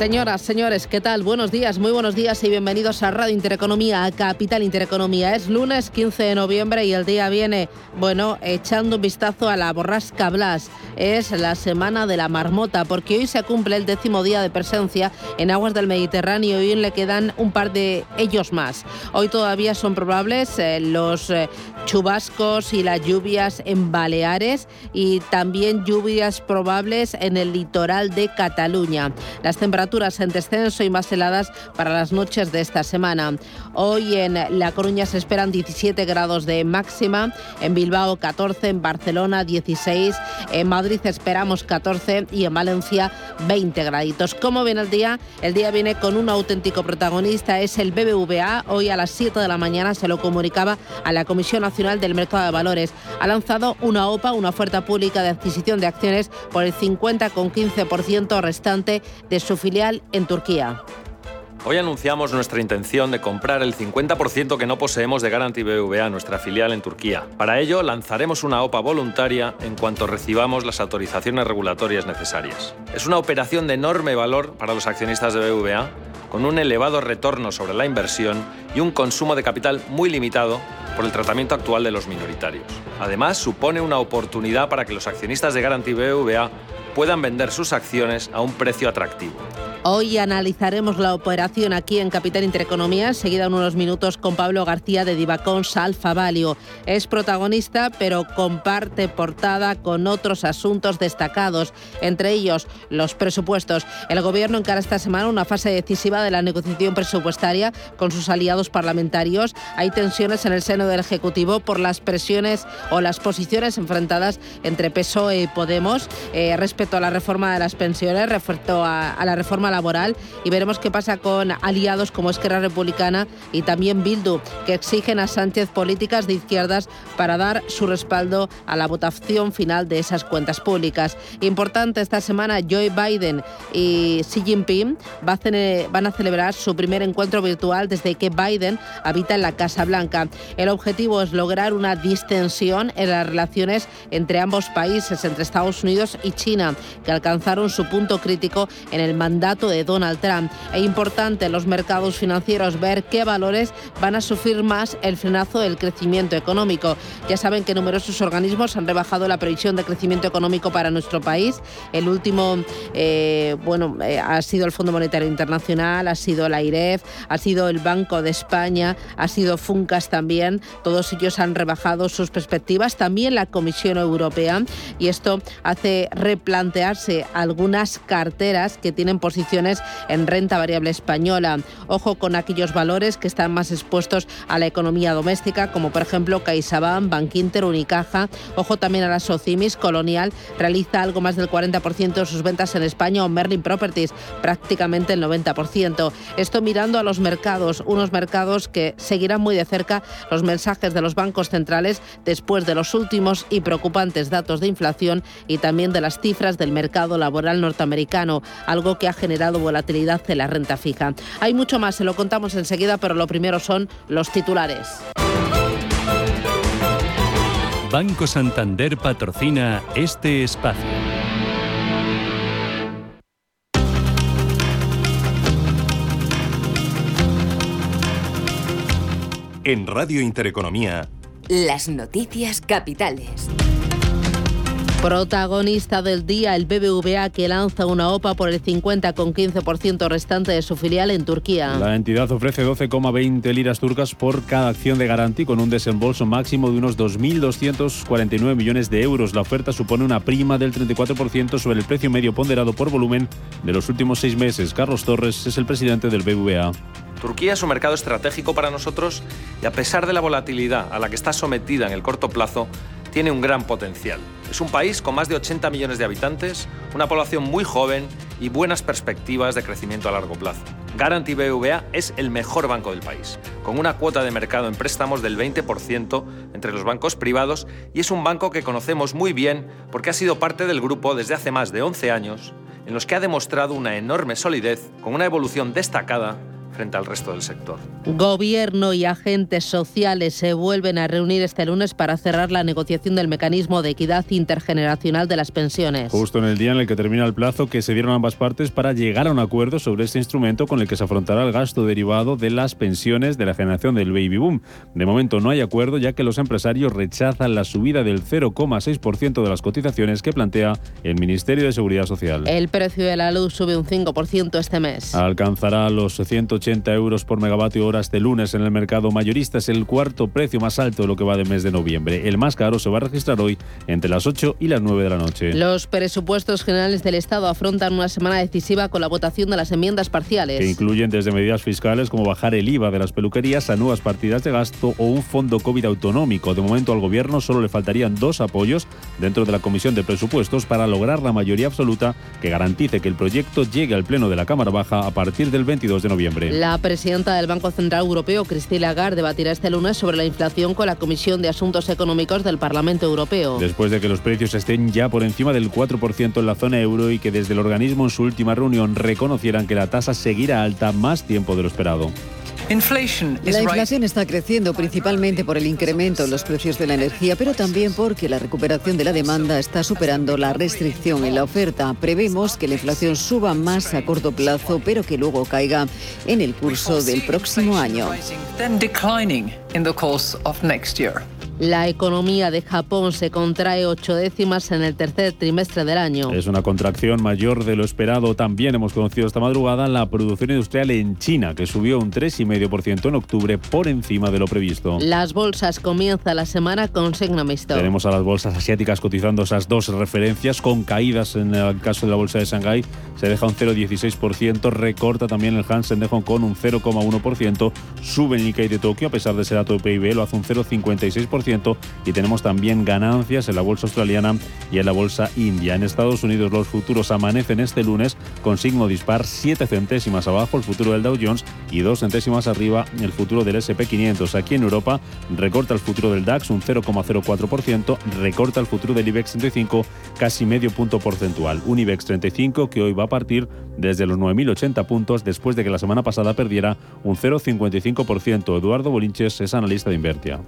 Señoras, señores, ¿qué tal? Buenos días, muy buenos días y bienvenidos a Radio Intereconomía, a Capital Intereconomía. Es lunes 15 de noviembre y el día viene, bueno, echando un vistazo a la borrasca Blas. Es la semana de la marmota, porque hoy se cumple el décimo día de presencia en aguas del Mediterráneo y hoy le quedan un par de ellos más. Hoy todavía son probables eh, los eh, chubascos y las lluvias en Baleares y también lluvias probables en el litoral de Cataluña. Las temperaturas en descenso y más heladas para las noches de esta semana. Hoy en La Coruña se esperan 17 grados de máxima, en Bilbao 14, en Barcelona 16, en Madrid esperamos 14 y en Valencia 20 graditos. ¿Cómo viene el día? El día viene con un auténtico protagonista, es el BBVA. Hoy a las 7 de la mañana se lo comunicaba a la Comisión Nacional del Mercado de Valores. Ha lanzado una OPA, una oferta pública de adquisición de acciones por el 50,15% restante de su filial en Turquía. Hoy anunciamos nuestra intención de comprar el 50% que no poseemos de Garanti BBVA, nuestra filial en Turquía. Para ello, lanzaremos una OPA voluntaria en cuanto recibamos las autorizaciones regulatorias necesarias. Es una operación de enorme valor para los accionistas de BBVA, con un elevado retorno sobre la inversión y un consumo de capital muy limitado por el tratamiento actual de los minoritarios. Además, supone una oportunidad para que los accionistas de Garanti BBVA puedan vender sus acciones a un precio atractivo. Hoy analizaremos la operación aquí en Capital Intereconomía, seguida en unos minutos con Pablo García de Divacons Alfa Valio. Es protagonista, pero comparte portada con otros asuntos destacados, entre ellos los presupuestos. El Gobierno encara esta semana una fase decisiva de la negociación presupuestaria con sus aliados parlamentarios. Hay tensiones en el seno del Ejecutivo por las presiones o las posiciones enfrentadas entre PSOE y Podemos eh, respecto a la reforma de las pensiones, respecto a, a la reforma laboral y veremos qué pasa con aliados como Esquerra Republicana y también Bildu, que exigen a Sánchez políticas de izquierdas para dar su respaldo a la votación final de esas cuentas públicas. Importante esta semana, Joe Biden y Xi Jinping van a celebrar su primer encuentro virtual desde que Biden habita en la Casa Blanca. El objetivo es lograr una distensión en las relaciones entre ambos países, entre Estados Unidos y China, que alcanzaron su punto crítico en el mandato de Donald Trump. Es importante en los mercados financieros ver qué valores van a sufrir más el frenazo del crecimiento económico. Ya saben que numerosos organismos han rebajado la previsión de crecimiento económico para nuestro país. El último, eh, bueno, eh, ha sido el Fondo Monetario Internacional, ha sido la IREF, ha sido el Banco de España, ha sido Funcas también. Todos ellos han rebajado sus perspectivas, también la Comisión Europea, y esto hace replantearse algunas carteras que tienen en renta variable española. Ojo con aquellos valores que están más expuestos a la economía doméstica, como por ejemplo CaixaBank, Bankinter, Unicaja. Ojo también a la Socimis, Colonial realiza algo más del 40% de sus ventas en España o Merlin Properties, prácticamente el 90%. Esto mirando a los mercados, unos mercados que seguirán muy de cerca los mensajes de los bancos centrales después de los últimos y preocupantes datos de inflación y también de las cifras del mercado laboral norteamericano, algo que ha generado volatilidad en la renta fija. Hay mucho más, se lo contamos enseguida, pero lo primero son los titulares. Banco Santander patrocina este espacio. En Radio Intereconomía. Las noticias capitales. Protagonista del día, el BBVA que lanza una OPA por el 50,15% restante de su filial en Turquía. La entidad ofrece 12,20 liras turcas por cada acción de garantía con un desembolso máximo de unos 2.249 millones de euros. La oferta supone una prima del 34% sobre el precio medio ponderado por volumen de los últimos seis meses. Carlos Torres es el presidente del BBVA. Turquía es un mercado estratégico para nosotros y a pesar de la volatilidad a la que está sometida en el corto plazo, tiene un gran potencial. Es un país con más de 80 millones de habitantes, una población muy joven y buenas perspectivas de crecimiento a largo plazo. Garanti BBVA es el mejor banco del país, con una cuota de mercado en préstamos del 20% entre los bancos privados y es un banco que conocemos muy bien porque ha sido parte del grupo desde hace más de 11 años, en los que ha demostrado una enorme solidez con una evolución destacada frente al resto del sector. Gobierno y agentes sociales se vuelven a reunir este lunes para cerrar la negociación del mecanismo de equidad intergeneracional de las pensiones. Justo en el día en el que termina el plazo que se dieron ambas partes para llegar a un acuerdo sobre este instrumento con el que se afrontará el gasto derivado de las pensiones de la generación del baby boom. De momento no hay acuerdo ya que los empresarios rechazan la subida del 0,6% de las cotizaciones que plantea el Ministerio de Seguridad Social. El precio de la luz sube un 5% este mes. Alcanzará los 180 80 euros por megavatio hora este lunes en el mercado mayorista. Es el cuarto precio más alto de lo que va de mes de noviembre. El más caro se va a registrar hoy entre las 8 y las 9 de la noche. Los presupuestos generales del Estado afrontan una semana decisiva con la votación de las enmiendas parciales. Que incluyen desde medidas fiscales como bajar el IVA de las peluquerías a nuevas partidas de gasto o un fondo COVID autonómico. De momento al Gobierno solo le faltarían dos apoyos dentro de la Comisión de Presupuestos para lograr la mayoría absoluta que garantice que el proyecto llegue al Pleno de la Cámara Baja a partir del 22 de noviembre. La presidenta del Banco Central Europeo, Christine Lagarde, debatirá este lunes sobre la inflación con la Comisión de Asuntos Económicos del Parlamento Europeo. Después de que los precios estén ya por encima del 4% en la zona euro y que desde el organismo en su última reunión reconocieran que la tasa seguirá alta más tiempo de lo esperado. La inflación está creciendo principalmente por el incremento en los precios de la energía, pero también porque la recuperación de la demanda está superando la restricción en la oferta. Prevemos que la inflación suba más a corto plazo, pero que luego caiga en el curso del próximo año. La economía de Japón se contrae ocho décimas en el tercer trimestre del año. Es una contracción mayor de lo esperado. También hemos conocido esta madrugada la producción industrial en China, que subió un 3,5% en octubre por encima de lo previsto. Las bolsas comienzan la semana con signo mixto. Tenemos a las bolsas asiáticas cotizando esas dos referencias con caídas en el caso de la bolsa de Shanghái. Se deja un 0,16%, recorta también el Hansen de Hong Kong un 0,1%, sube el Nikkei de Tokio a pesar de ser dato de PIB, lo hace un 0,56% y tenemos también ganancias en la bolsa australiana y en la bolsa india. En Estados Unidos los futuros amanecen este lunes con signo dispar 7 centésimas abajo el futuro del Dow Jones y 2 centésimas arriba el futuro del SP500. Aquí en Europa recorta el futuro del DAX un 0,04%, recorta el futuro del IBEX 35 casi medio punto porcentual. Un IBEX 35 que hoy va a partir desde los 9.080 puntos después de que la semana pasada perdiera un 0,55%. Eduardo Bolinches es analista de Invertia.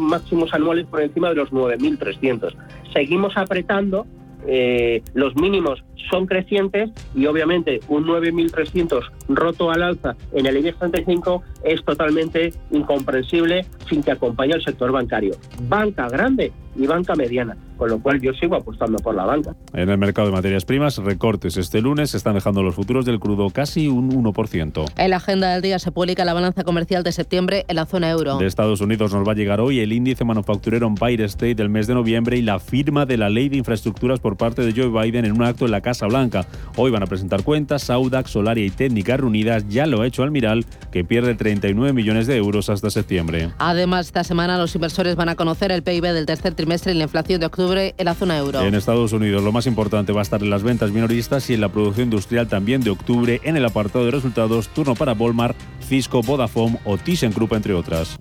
Máximos anuales por encima de los 9.300. Seguimos apretando eh, los mínimos son crecientes y obviamente un 9.300 roto al alza en el IBEX 35 es totalmente incomprensible sin que acompañe al sector bancario. Banca grande y banca mediana, con lo cual yo sigo apostando por la banca. En el mercado de materias primas, recortes este lunes están dejando los futuros del crudo casi un 1%. En la agenda del día se publica la balanza comercial de septiembre en la zona euro. De Estados Unidos nos va a llegar hoy el índice manufacturero Empire State del mes de noviembre y la firma de la ley de infraestructuras por parte de Joe Biden en un acto en la Casa Blanca. Hoy van a presentar cuentas, Audax, Solaria y Técnicas reunidas. Ya lo ha hecho Almiral, que pierde 39 millones de euros hasta septiembre. Además, esta semana los inversores van a conocer el PIB del tercer trimestre y la inflación de octubre en la zona euro. En Estados Unidos lo más importante va a estar en las ventas minoristas y en la producción industrial también de octubre en el apartado de resultados, turno para Walmart, Cisco, Vodafone o ThyssenKrupp entre otras.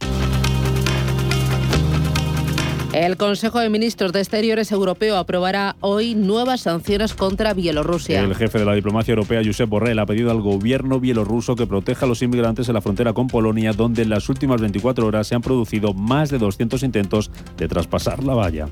El Consejo de Ministros de Exteriores Europeo aprobará hoy nuevas sanciones contra Bielorrusia. El jefe de la diplomacia europea, Josep Borrell, ha pedido al gobierno bielorruso que proteja a los inmigrantes en la frontera con Polonia, donde en las últimas 24 horas se han producido más de 200 intentos de traspasar la valla.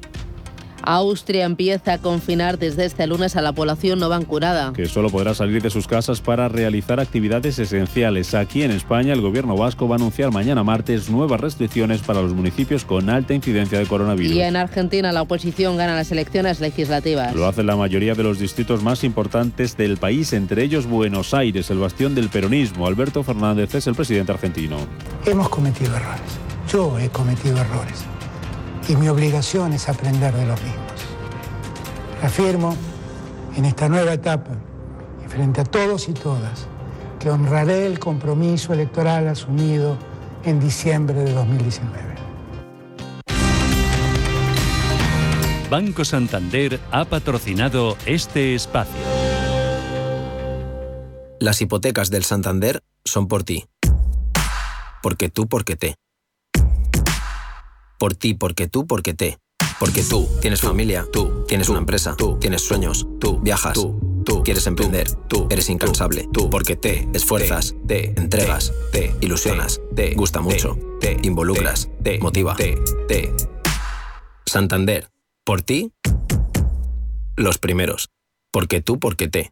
Austria empieza a confinar desde este lunes a la población no vacunada. Que solo podrá salir de sus casas para realizar actividades esenciales. Aquí en España, el gobierno vasco va a anunciar mañana martes nuevas restricciones para los municipios con alta incidencia de coronavirus. Y en Argentina, la oposición gana las elecciones legislativas. Lo hace la mayoría de los distritos más importantes del país, entre ellos Buenos Aires, el bastión del peronismo. Alberto Fernández es el presidente argentino. Hemos cometido errores. Yo he cometido errores y mi obligación es aprender de los mismos. Afirmo en esta nueva etapa y frente a todos y todas que honraré el compromiso electoral asumido en diciembre de 2019. Banco Santander ha patrocinado este espacio. Las hipotecas del Santander son por ti. Porque tú, porque te. Por ti, porque tú, porque te. Porque tú tienes familia, tú tienes una empresa, tú tienes sueños, tú viajas, tú, tú quieres emprender, tú eres incansable, tú porque te esfuerzas, te entregas, te ilusionas, te gusta mucho, te involucras, te motiva, te, te. Santander, por ti, los primeros. Porque tú, porque te.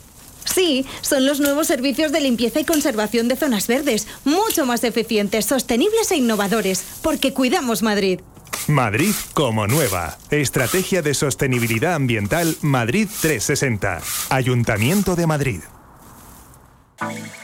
Sí, son los nuevos servicios de limpieza y conservación de zonas verdes, mucho más eficientes, sostenibles e innovadores, porque cuidamos Madrid. Madrid como nueva. Estrategia de Sostenibilidad Ambiental Madrid 360. Ayuntamiento de Madrid.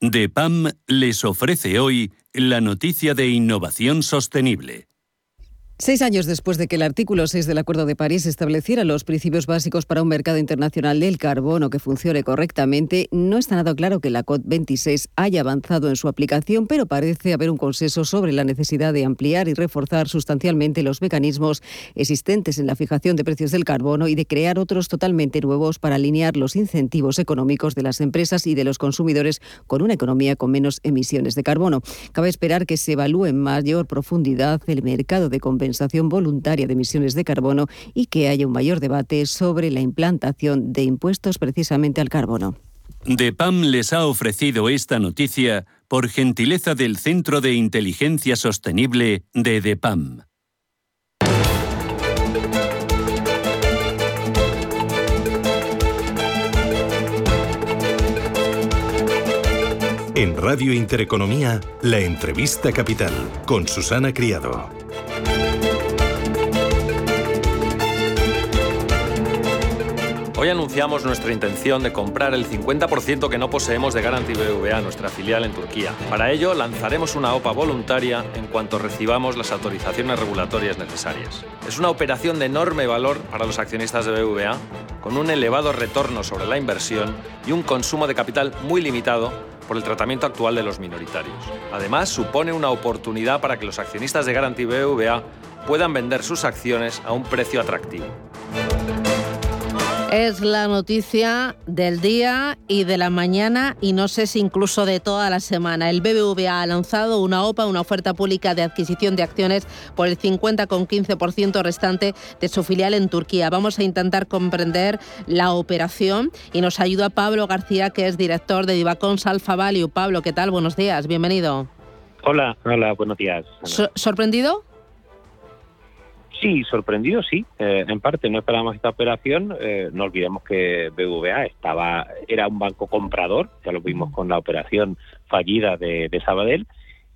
DEPAM les ofrece hoy la noticia de innovación sostenible. Seis años después de que el artículo 6 del Acuerdo de París estableciera los principios básicos para un mercado internacional del carbono que funcione correctamente, no está nada claro que la COP26 haya avanzado en su aplicación, pero parece haber un consenso sobre la necesidad de ampliar y reforzar sustancialmente los mecanismos existentes en la fijación de precios del carbono y de crear otros totalmente nuevos para alinear los incentivos económicos de las empresas y de los consumidores con una economía con menos emisiones de carbono. Cabe esperar que se evalúe en mayor profundidad el mercado de compensación compensación voluntaria de emisiones de carbono y que haya un mayor debate sobre la implantación de impuestos precisamente al carbono. DEPAM les ha ofrecido esta noticia por gentileza del Centro de Inteligencia Sostenible de DEPAM. En Radio Intereconomía, la entrevista capital con Susana Criado. Hoy anunciamos nuestra intención de comprar el 50% que no poseemos de Garanti BBVA, nuestra filial en Turquía. Para ello, lanzaremos una OPA voluntaria en cuanto recibamos las autorizaciones regulatorias necesarias. Es una operación de enorme valor para los accionistas de BBVA, con un elevado retorno sobre la inversión y un consumo de capital muy limitado por el tratamiento actual de los minoritarios. Además, supone una oportunidad para que los accionistas de Garanti BBVA puedan vender sus acciones a un precio atractivo. Es la noticia del día y de la mañana y no sé si incluso de toda la semana. El BBVA ha lanzado una OPA, una oferta pública de adquisición de acciones por el 50,15% restante de su filial en Turquía. Vamos a intentar comprender la operación y nos ayuda Pablo García, que es director de Divacons Alfa Value. Pablo, ¿qué tal? Buenos días, bienvenido. Hola, hola, buenos días. ¿Sorprendido? Sí, sorprendido sí, eh, en parte no esperábamos esta operación, eh, no olvidemos que BVA estaba era un banco comprador, ya lo vimos con la operación fallida de, de Sabadell,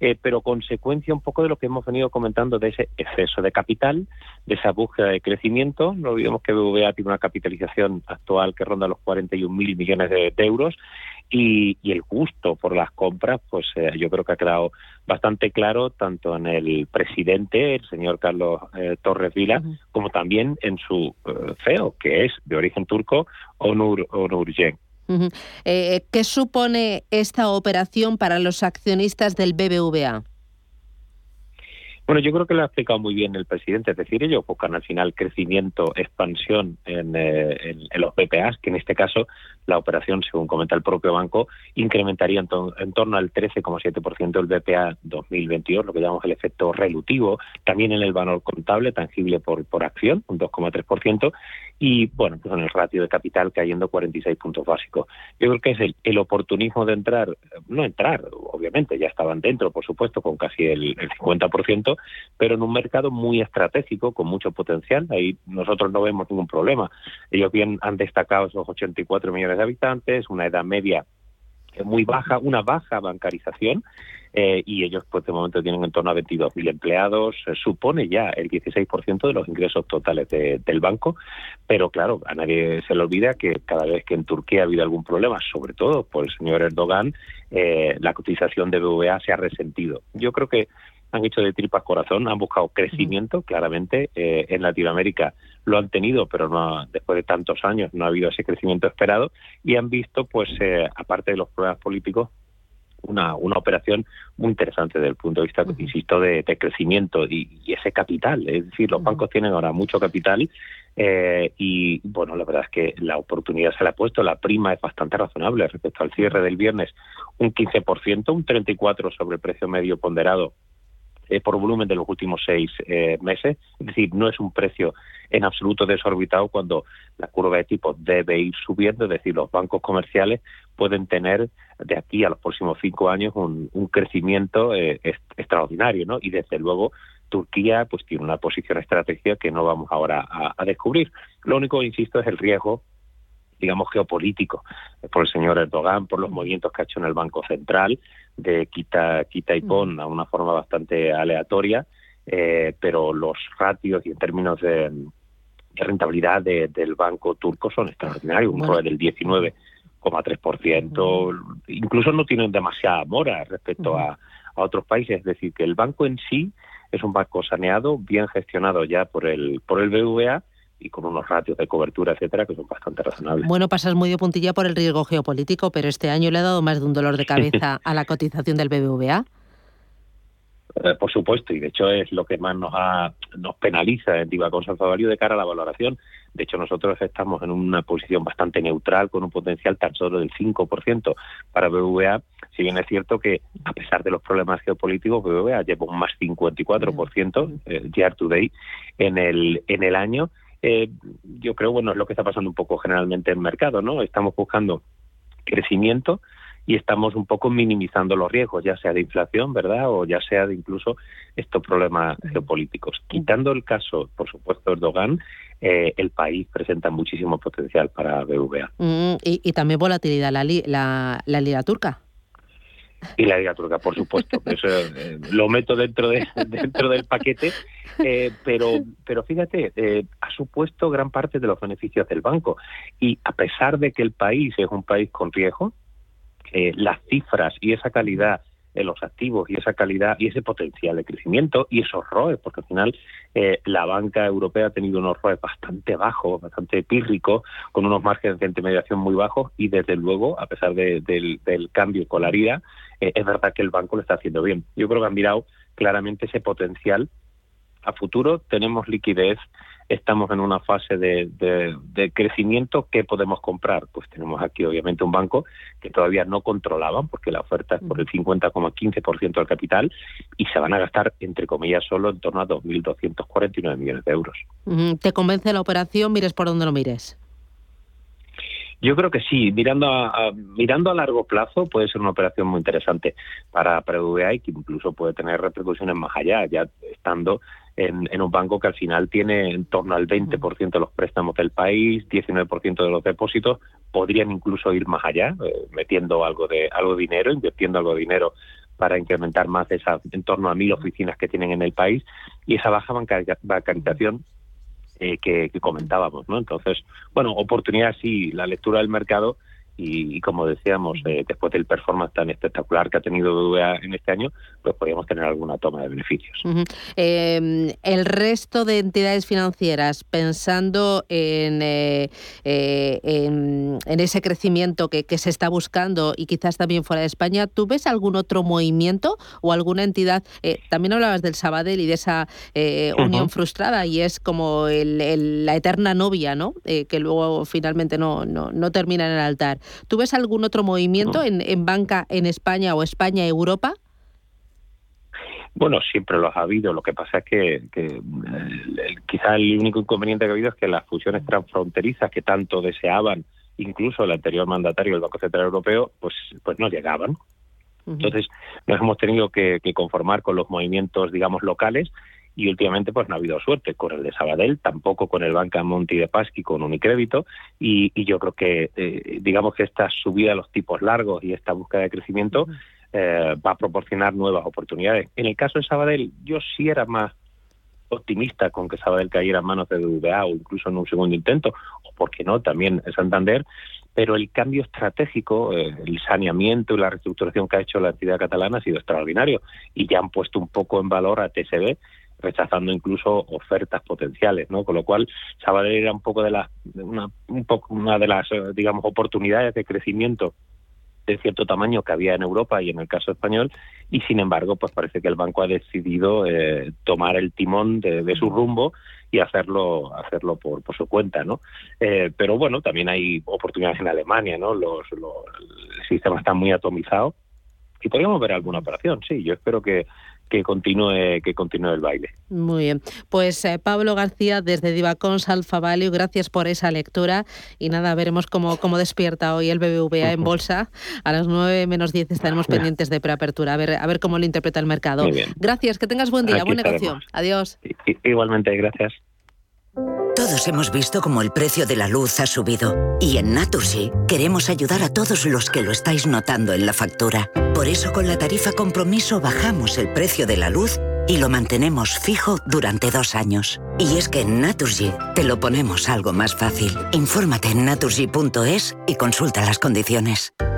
eh, pero consecuencia un poco de lo que hemos venido comentando de ese exceso de capital, de esa búsqueda de crecimiento. No olvidemos que BVA tiene una capitalización actual que ronda los 41 mil millones de, euros y, el gusto por las compras, pues eh, yo creo que ha quedado bastante claro tanto en el presidente, el señor Carlos eh, Torres Vila, como también en su CEO, que es de origen turco, Onur, Onur Yen. Eh, ¿Qué supone esta operación para los accionistas del BBVA? Bueno, yo creo que lo ha explicado muy bien el presidente, es decir, ellos buscan al final crecimiento, expansión en, eh, los BPAs, que en este caso la operación, según comenta el propio banco, incrementaría en, torno al 13,7% el BPA 2022, lo que llamamos el efecto relutivo, también en el valor contable tangible por, acción, un 2,3%, y bueno, pues en el ratio de capital cayendo 46 puntos básicos. Yo creo que es el, el oportunismo de entrar, no entrar, obviamente, ya estaban dentro, por supuesto, con casi el, el 50%, pero en un mercado muy estratégico, con mucho potencial. Ahí nosotros no vemos ningún problema. Ellos bien han destacado esos 84 millones de habitantes, una edad media muy baja, una baja bancarización eh, y ellos pues de momento tienen en torno a 22.000 empleados, supone ya el 16% de los ingresos totales del banco, pero claro, a nadie se le olvida que cada vez que en Turquía ha habido algún problema, sobre todo por el señor Erdogan, eh, la cotización de BVA se ha resentido. Yo creo que han hecho de tripas corazón, han buscado crecimiento, claramente. Eh, en Latinoamérica lo han tenido, pero no después de tantos años no ha habido ese crecimiento esperado y han visto, pues, eh, aparte de los problemas políticos, una, una operación muy interesante desde el punto de vista, insisto, de, crecimiento y, ese capital. Es decir, los bancos tienen ahora mucho capital eh, y, bueno, la verdad es que la oportunidad se le ha puesto. La prima es bastante razonable respecto al cierre del viernes, un 15%, un 34% sobre el precio medio ponderado eh, por volumen de los últimos seis eh, meses. Es decir, no es un precio en absoluto desorbitado cuando la curva de tipo debe ir subiendo, es decir, los bancos comerciales pueden tener de aquí a los próximos cinco años un, crecimiento eh, extraordinario, ¿no? Y desde luego Turquía pues tiene una posición estratégica que no vamos ahora a, a descubrir. Lo único, insisto, es el riesgo digamos, geopolítico por el señor Erdogan, por los movimientos que ha hecho en el Banco Central, de quita, quita y pon a una forma bastante aleatoria, eh, pero los ratios y en términos de, rentabilidad del banco turco son extraordinarios, un ROE del 19,3%, incluso no tienen demasiada mora respecto a, a otros países, es decir, que el banco en sí es un banco saneado, bien gestionado ya por el, por el BVA, y con unos ratios de cobertura, etcétera, que son bastante razonables. Bueno, pasas muy de puntilla por el riesgo geopolítico, pero este año le ha dado más de un dolor de cabeza a la cotización del BBVA. Eh, por supuesto, y de hecho es lo que más nos nos penaliza en Divacón Value de cara a la valoración. De hecho, nosotros estamos en una posición bastante neutral, con un potencial tan solo del 5% para BBVA, si bien es cierto que, a pesar de los problemas geopolíticos, BBVA lleva un más 54% eh, year to day en el, en el año eh, yo creo, bueno, es lo que está pasando un poco generalmente en el mercado, ¿no? Estamos buscando crecimiento y estamos un poco minimizando los riesgos, ya sea de inflación, ¿verdad? O ya sea de incluso estos problemas geopolíticos. Quitando el caso, por supuesto, Erdogan, eh, el país presenta muchísimo potencial para BVA. Mm, y, también volatilidad la, la, la lira turca. Y la Liga Turca, por supuesto. Eso eh, lo meto dentro de, dentro del paquete, eh, pero, pero fíjate, eh, ha supuesto gran parte de los beneficios del banco. Y a pesar de que el país es un país con riesgo, las cifras y esa calidad en los activos y esa calidad y ese potencial de crecimiento y esos ROEs, porque al final la banca europea ha tenido unos ROEs bastante bajos, bastante pírricos, con unos márgenes de intermediación muy bajos y desde luego, a pesar del, del cambio con la herida, eh, es verdad que el banco lo está haciendo bien. Yo creo que han mirado claramente ese potencial. A futuro tenemos liquidez, estamos en una fase de, de, crecimiento. ¿Qué podemos comprar? Pues tenemos aquí obviamente un banco que todavía no controlaban porque la oferta es por el 50,15% del capital y se van a gastar, entre comillas, solo en torno a 2.249 millones de euros. ¿Te convence la operación? Mires por donde lo mires. Yo creo que sí, mirando a, mirando a largo plazo puede ser una operación muy interesante para, para y que incluso puede tener repercusiones más allá. Ya estando en, un banco que al final tiene en torno al 20% de los préstamos del país, 19% de los depósitos, podrían incluso ir más allá, eh, metiendo algo de algo de dinero, invirtiendo algo de dinero para incrementar más de esa, en torno a mil oficinas que tienen en el país y esa baja bancarización eh, que, que, comentábamos, ¿no? Entonces, bueno, oportunidad sí, la lectura del mercado y, como decíamos, eh, después del performance tan espectacular que ha tenido BBVA en este año, pues podríamos tener alguna toma de beneficios. Em, el resto de entidades financieras, pensando en, eh, eh, en, ese crecimiento que, que, se está buscando y quizás también fuera de España, ¿tú ves algún otro movimiento o alguna entidad? también hablabas del Sabadell y de esa unión frustrada y es como el, la eterna novia, ¿no? que luego finalmente no, no, no termina en el altar. ¿Tú ves algún otro movimiento en, banca en España o España Europa? Bueno, siempre los ha habido. Lo que pasa es que, eh, quizá el único inconveniente que ha habido es que las fusiones transfronterizas que tanto deseaban, incluso el anterior mandatario del Banco Central Europeo, pues, pues no llegaban. Entonces nos hemos tenido que, conformar con los movimientos, digamos, locales y últimamente pues no ha habido suerte. Con el de Sabadell, tampoco con el Banca Monti de Pasqui con Unicrédito. Y, y yo creo que eh, digamos que esta subida a los tipos largos y esta búsqueda de crecimiento eh, va a proporcionar nuevas oportunidades. En el caso de Sabadell yo sí era más optimista con que Sabadell cayera en manos de BBVA o incluso en un segundo intento, o por qué no, también en Santander, pero el cambio estratégico, eh, el saneamiento y la reestructuración que ha hecho la entidad catalana ha sido extraordinario. Y ya han puesto un poco en valor a TSB rechazando incluso ofertas potenciales, ¿no? Con lo cual Sabadell era un poco de las una un poco una de las eh, digamos oportunidades de crecimiento de cierto tamaño que había en Europa y en el caso español y sin embargo pues parece que el banco ha decidido eh, tomar el timón de, su rumbo y hacerlo hacerlo por, por su cuenta no eh, pero bueno también hay oportunidades en Alemania no los, los el sistema está muy atomizado y podríamos ver alguna operación sí yo espero que que continúe, que continúe el baile. Muy bien. Pues eh, Pablo García, desde Divacons Alfa Value, gracias por esa lectura. Y nada, veremos cómo, cómo despierta hoy el BBVA en bolsa. A las 9 menos 10 estaremos pendientes de preapertura, a ver, a ver cómo lo interpreta el mercado. Gracias, que tengas buen día, buen negocio. Adiós. Igualmente, gracias. Hemos visto cómo el precio de la luz ha subido y en Naturgy queremos ayudar a todos los que lo estáis notando en la factura. Por eso con la tarifa compromiso bajamos el precio de la luz y lo mantenemos fijo durante dos años. Y es que en Naturgy te lo ponemos algo más fácil. Infórmate en naturgy.es y consulta las condiciones.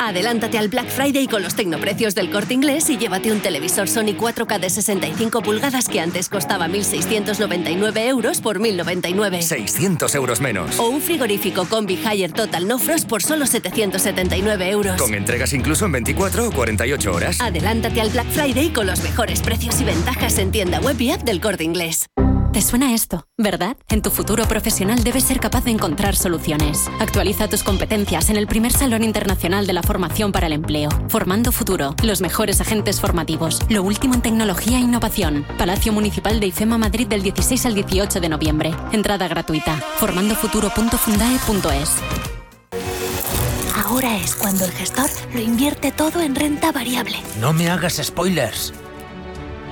Adelántate al Black Friday con los tecnoprecios del corte inglés y llévate un televisor Sony 4K de 65 pulgadas que antes costaba 1.699 euros por 1.099. 600 euros menos. O un frigorífico Combi Higher Total No Frost por solo 779 euros. Con entregas incluso en 24 o 48 horas. Adelántate al Black Friday con los mejores precios y ventajas en tienda web y app del corte inglés. Te suena esto, ¿verdad? En tu futuro profesional debes ser capaz de encontrar soluciones. Actualiza tus competencias en el primer Salón Internacional de la Formación para el Empleo. Formando Futuro, los mejores agentes formativos, lo último en tecnología e innovación. Palacio Municipal de IFEMA Madrid del 16 al 18 de noviembre. Entrada gratuita. formandofuturo.fundae.es. Ahora es cuando el gestor lo invierte todo en renta variable. No me hagas spoilers.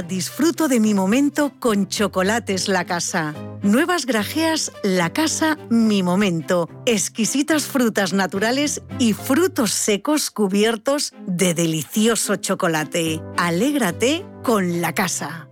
disfruto de mi momento con Chocolates La Casa. Nuevas grajeas La Casa Mi Momento. Exquisitas frutas naturales y frutos secos cubiertos de delicioso chocolate. Alégrate con La Casa.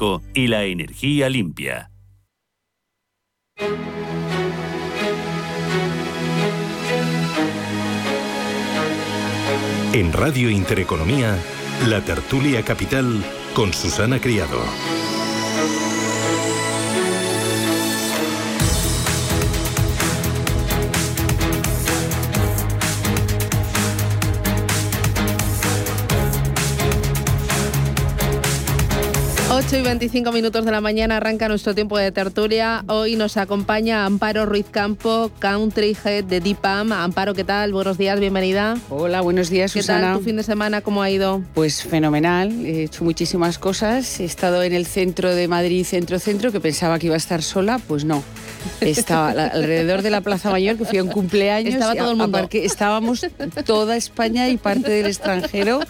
y la energía limpia. En Radio Intereconomía, la tertulia capital con Susana Criado. 8 y 25 minutos de la mañana arranca nuestro tiempo de tertulia. Hoy nos acompaña Amparo Ruiz Campo, Country Head de DIPAM. Amparo, ¿qué tal? Buenos días, bienvenida. Hola, buenos días, ¿Qué Susana. tal tu fin de semana? ¿Cómo ha ido? Pues fenomenal. He hecho muchísimas cosas. He estado en el centro de Madrid, centro-centro, que pensaba que iba a estar sola. Pues no. Estaba alrededor de la Plaza Mayor, que fui a un cumpleaños. Estaba todo el mundo. estábamos toda España y parte del extranjero.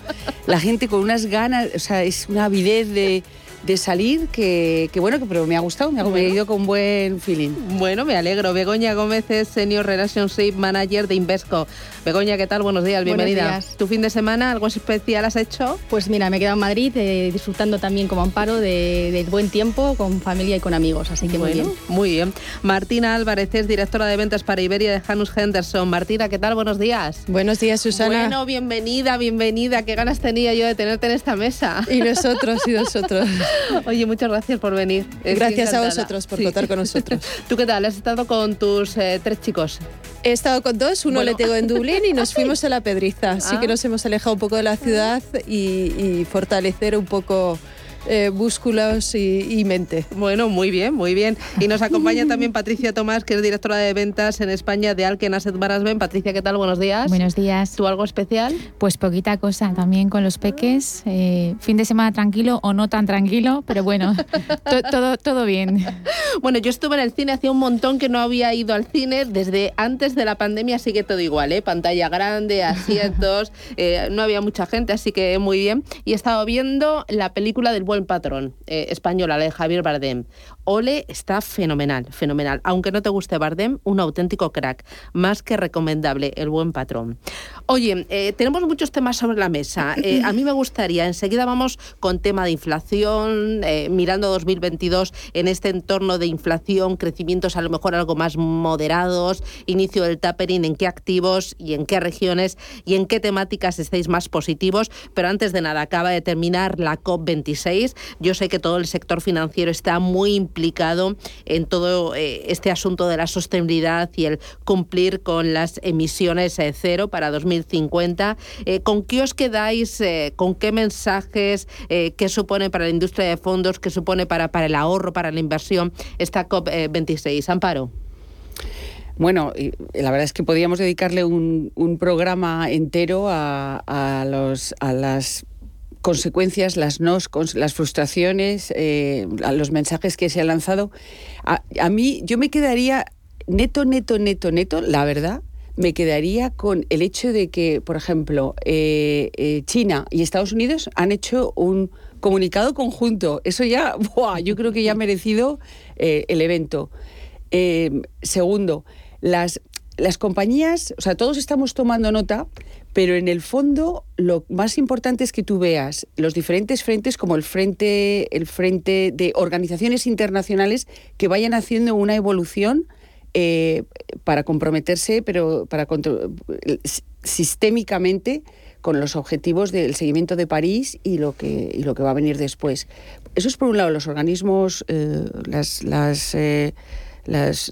La gente con unas ganas, o sea, es una avidez de de salir que, bueno, que, pero me ha gustado, me ha, ido con buen feeling. Bueno, me alegro. Begoña Gómez es Senior Relationship Manager de Invesco. Begoña, ¿qué tal? Buenos días, bienvenida. Buenos días. ¿Tu fin de semana algo especial has hecho? Pues mira, me he quedado en Madrid eh, disfrutando también como amparo de, buen tiempo con familia y con amigos, así que muy bien. Muy bien. Martina Álvarez es directora de ventas para Iberia de Janus Henderson. Martina, ¿qué tal? Buenos días. Buenos días, Susana. Bueno, bienvenida, bienvenida. Qué ganas tenía yo de tenerte en esta mesa. Y nosotros, y nosotros. Oye, muchas gracias por venir. Gracias a vosotros por contar con nosotros. ¿Tú qué tal? ¿Has estado con tus eh, tres chicos? He estado con dos, uno le tengo en Dublín y nos fuimos a la Pedriza. Así que Ah. nos hemos alejado un poco de la ciudad y, y fortalecer un poco eh, músculos y, y mente. Bueno, muy bien, muy bien. Y nos acompaña también Patricia Tomás, que es directora de ventas en España de Alken Asset Management. Patricia, ¿qué tal? Buenos días. Buenos días. ¿Tú algo especial? Pues poquita cosa, también con los peques. eh, fin de semana tranquilo o no tan tranquilo, pero bueno, to- todo, todo bien. Bueno, yo estuve en el cine hacía un montón que no había ido al cine. Desde antes de la pandemia sigue todo igual, ¿eh? Pantalla grande, asientos, eh, no había mucha gente, así que muy bien. Y he estado viendo la película del buen patrón, eh, española, la de Javier Bardem. Ole está fenomenal, fenomenal. Aunque no te guste Bardem, un auténtico crack. Más que recomendable, el buen patrón. Oye, eh, tenemos muchos temas sobre la mesa. Eh, a mí me gustaría, enseguida vamos con tema de inflación, eh, mirando 2022 en este entorno de inflación, crecimientos a lo mejor algo más moderados, inicio del tapering, en qué activos y en qué regiones y en qué temáticas estáis más positivos. Pero antes de nada, acaba de terminar la COP26. Yo sé que todo el sector financiero está muy implicado en todo eh, este asunto de la sostenibilidad y el cumplir con las emisiones eh, cero para 2050. Eh, ¿Con qué os quedáis? ¿Con qué mensajes? ¿Qué supone para la industria de fondos? ¿Qué supone para, el ahorro, para la inversión esta COP26? Amparo. Bueno, la verdad es que podríamos dedicarle un, programa entero a los, a las consecuencias, las nos, las frustraciones, eh, los mensajes que se han lanzado. A, mí, yo me quedaría neto, neto, neto, neto, la verdad, me quedaría con el hecho de que, por ejemplo, eh, eh, China y Estados Unidos han hecho un comunicado conjunto. Eso ya, ¡buah! yo creo que ya ha merecido el evento. Segundo, las, las compañías, o sea, todos estamos tomando nota, pero en el fondo lo más importante es que tú veas los diferentes frentes, como el frente, el frente de organizaciones internacionales que vayan haciendo una evolución eh, para comprometerse, pero para sistémicamente con los objetivos del seguimiento de París y lo que, y lo que va a venir después. Eso es por un lado los organismos, eh, las, las, eh, los,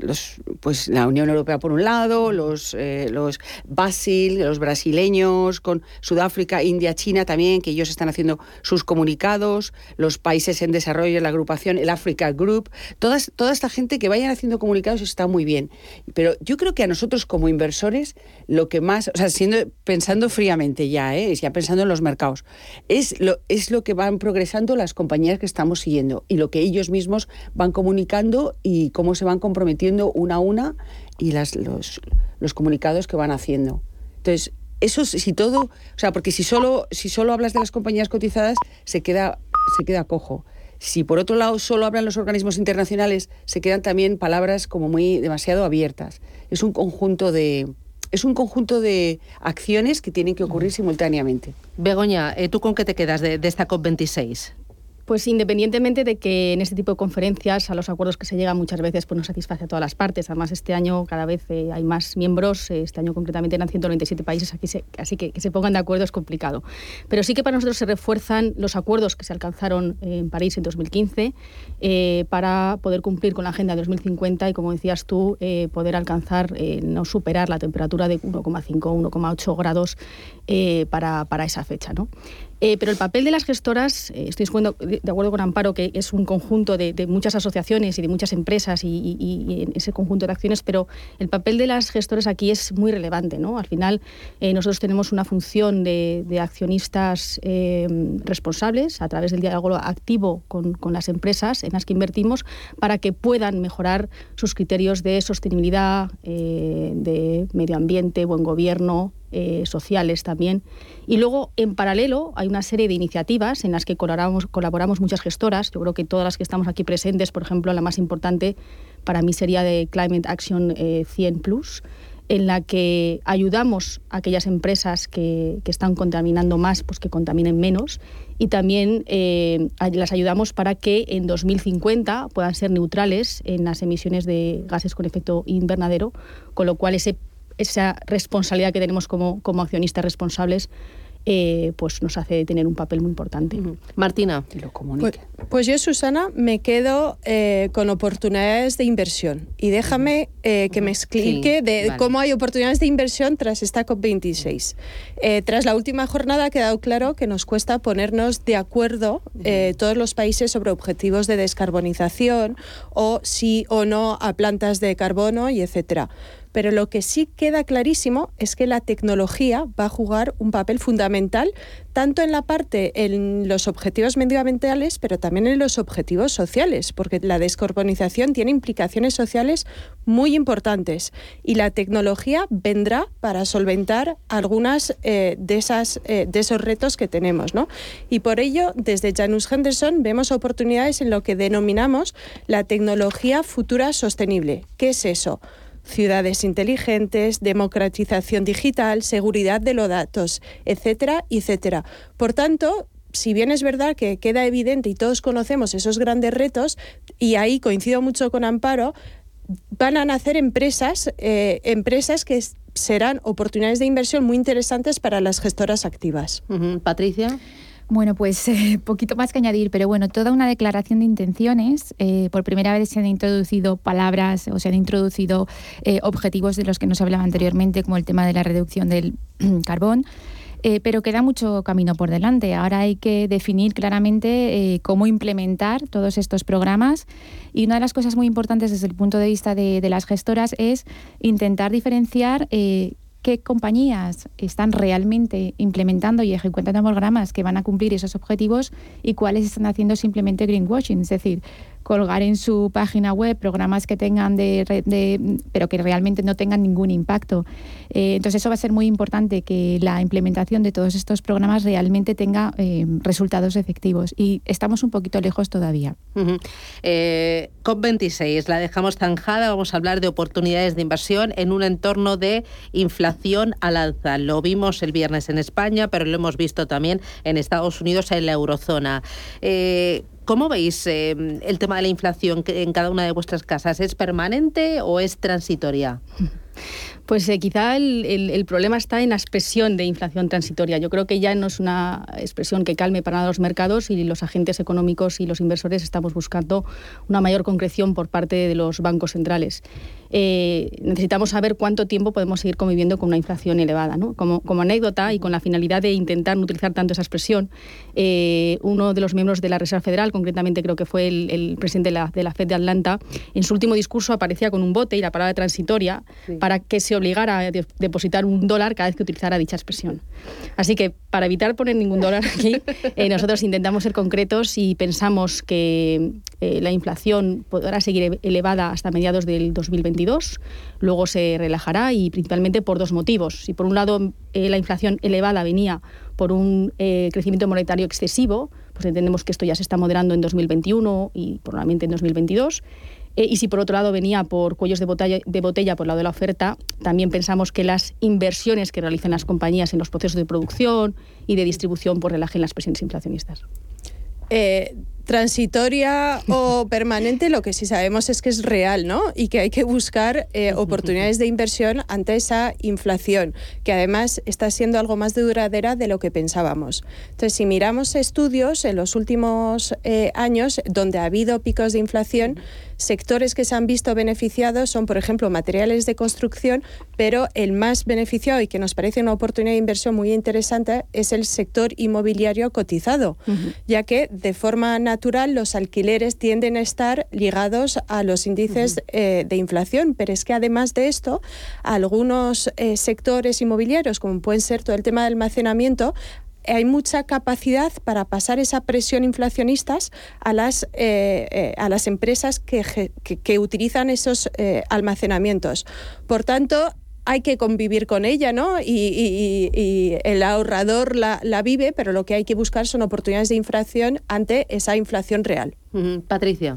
pues la Unión Europea por un lado, los, eh, los Basil, los brasileños, con Sudáfrica, India, China también, que ellos están haciendo sus comunicados, los países en desarrollo, la agrupación, el Africa Group, todas, toda esta gente que vayan haciendo comunicados está muy bien. Pero yo creo que a nosotros como inversores, lo que más, o sea, siendo, pensando fríamente ya, ¿eh? ya pensando en los mercados, es lo, es lo que van progresando las compañías que estamos siguiendo y lo que ellos mismos van comunicando y cómo se van comprometiendo una a una y las, los, los comunicados que van haciendo. Entonces, eso si todo, o sea, porque si solo, si solo hablas de las compañías cotizadas, se queda, se queda cojo. Si por otro lado solo hablan los organismos internacionales, se quedan también palabras como muy demasiado abiertas. Es un conjunto de, es un conjunto de acciones que tienen que ocurrir simultáneamente. Begoña, eh, ¿tú con qué te quedas de, de esta COP26? Pues independientemente de que en este tipo de conferencias a los acuerdos que se llegan muchas veces pues no satisface a todas las partes. Además, este año cada vez eh, hay más miembros. Eh, este año concretamente eran 197 países, así que que se pongan de acuerdo es complicado. Pero sí que para nosotros se refuerzan los acuerdos que se alcanzaron en París en 2015 eh, para poder cumplir con la Agenda de 2050 y, como decías tú, poder alcanzar, no superar la temperatura de 1,5 o 1,8 grados para, para, esa fecha. ¿no? Eh, pero el papel de las gestoras, eh, estoy de acuerdo con Amparo, que es un conjunto de, muchas asociaciones y de muchas empresas y, en ese conjunto de acciones, pero el papel de las gestoras aquí es muy relevante. ¿no? Al final, eh, nosotros tenemos una función de, accionistas responsables a través del diálogo activo con, con, las empresas en las que invertimos para que puedan mejorar sus criterios de sostenibilidad, de medio ambiente, buen gobierno, eh, sociales también. Y luego, en paralelo, hay una serie de iniciativas en las que colaboramos, colaboramos muchas gestoras. Yo creo que todas las que estamos aquí presentes, por ejemplo, la más importante para mí sería de Climate Action 100 eh, Plus, en la que ayudamos a aquellas empresas que, están contaminando más, pues que contaminen menos, y también eh, las ayudamos para que en 2050 puedan ser neutrales en las emisiones de gases con efecto invernadero, con lo cual ese esa responsabilidad que tenemos como, como accionistas responsables eh, pues nos hace tener un papel muy importante. Martina. lo comunique. Pues, pues, yo, Susana, me quedo eh, con oportunidades de inversión. Y déjame eh, que me explique de cómo hay oportunidades de inversión tras esta COP26. tras la última jornada ha quedado claro que nos cuesta ponernos de acuerdo todos los países sobre objetivos de descarbonización o sí o no a plantas de carbono y etcétera pero lo que sí queda clarísimo es que la tecnología va a jugar un papel fundamental tanto en la parte en los objetivos medioambientales, pero también en los objetivos sociales, porque la descarbonización tiene implicaciones sociales muy importantes y la tecnología vendrá para solventar algunas eh, de esas eh, de esos retos que tenemos, ¿no? Y por ello, desde Janus Henderson vemos oportunidades en lo que denominamos la tecnología futura sostenible. ¿Qué es eso? Ciudades inteligentes, democratización digital, seguridad de los datos, etcétera, etcétera. Por tanto, si bien es verdad que queda evidente y todos conocemos esos grandes retos, y ahí coincido mucho con Amparo, van a nacer empresas, eh, empresas que serán oportunidades de inversión muy interesantes para las gestoras activas. Patricia. Bueno, pues eh, poquito más que añadir, pero bueno, toda una declaración de intenciones. Eh, por primera vez se han introducido palabras o se han introducido eh, objetivos de los que nos hablaba anteriormente, como el tema de la reducción del carbón. pero queda mucho camino por delante. Ahora hay que definir claramente cómo implementar todos estos programas y una de las cosas muy importantes desde el punto de vista de, de las gestoras es intentar diferenciar qué compañías están realmente implementando y ejecutando programas que van a cumplir esos objetivos y cuáles están haciendo simplemente greenwashing, es decir, colgar en su página web programas que tengan de, de pero que realmente no tengan ningún impacto. Eh, entonces eso va a ser muy importante que la implementación de todos estos programas realmente tenga eh, resultados efectivos y estamos un poquito lejos todavía. Eh, COP26 la dejamos zanjada, vamos a hablar de oportunidades de inversión en un entorno de inflación al alza. Lo vimos el viernes en España, pero lo hemos visto también en Estados Unidos, en la eurozona. ¿Cómo veis el tema de la inflación en cada una de vuestras casas? ¿Es permanente o es transitoria? Pues eh, quizá el, problema está en la expresión de inflación transitoria. Yo creo que ya no es una expresión que calme para los mercados y los agentes económicos y los inversores estamos buscando una mayor concreción por parte de los bancos centrales. Eh, necesitamos saber cuánto tiempo podemos seguir conviviendo con una inflación elevada. Como, anécdota y con la finalidad de intentar no utilizar tanto esa expresión, eh, uno de los miembros de la Reserva Federal, concretamente creo que fue el, presidente de la, de la, Fed de Atlanta, en su último discurso aparecía con un bote y la palabra transitoria para que se obligara a depositar un dólar cada vez que utilizara dicha expresión. Así que para evitar poner ningún dólar aquí, eh, nosotros intentamos ser concretos y pensamos que la inflación podrá seguir elevada hasta mediados del 2021 luego se relajará y principalmente por dos motivos. Si por un lado eh, la inflación elevada venía por un eh, crecimiento monetario excesivo, pues entendemos que esto ya se está moderando en 2021 y probablemente en 2022. Eh, y si por otro lado venía por cuellos de botella, de botella por lado de la oferta, también pensamos que las inversiones que realizan las compañías en los procesos de producción y de distribución pues relajen las presiones inflacionistas transitoria o permanente, lo que sí sabemos es que es real, ¿no? Y que hay que buscar eh, oportunidades de inversión ante esa inflación, que además está siendo algo más duradera de lo que pensábamos. Entonces, si miramos estudios en los últimos eh, años donde ha habido picos de inflación, sectores que se han visto beneficiados son, por ejemplo, materiales de construcción, pero el más beneficiado y que nos parece una oportunidad de inversión muy interesante es el sector inmobiliario cotizado, ya que de forma natural los alquileres tienden a estar ligados a los índices eh, de inflación, pero es que además de esto, algunos eh, sectores inmobiliarios, como pueden ser todo el tema de almacenamiento, hay mucha capacidad para pasar esa presión inflacionista a las, eh, a las empresas que, que, utilizan esos almacenamientos. Por tanto, hay que convivir con ella, ¿no? Y, el ahorrador la, vive, pero lo que hay que buscar son oportunidades de inflación ante esa inflación real. Patricia.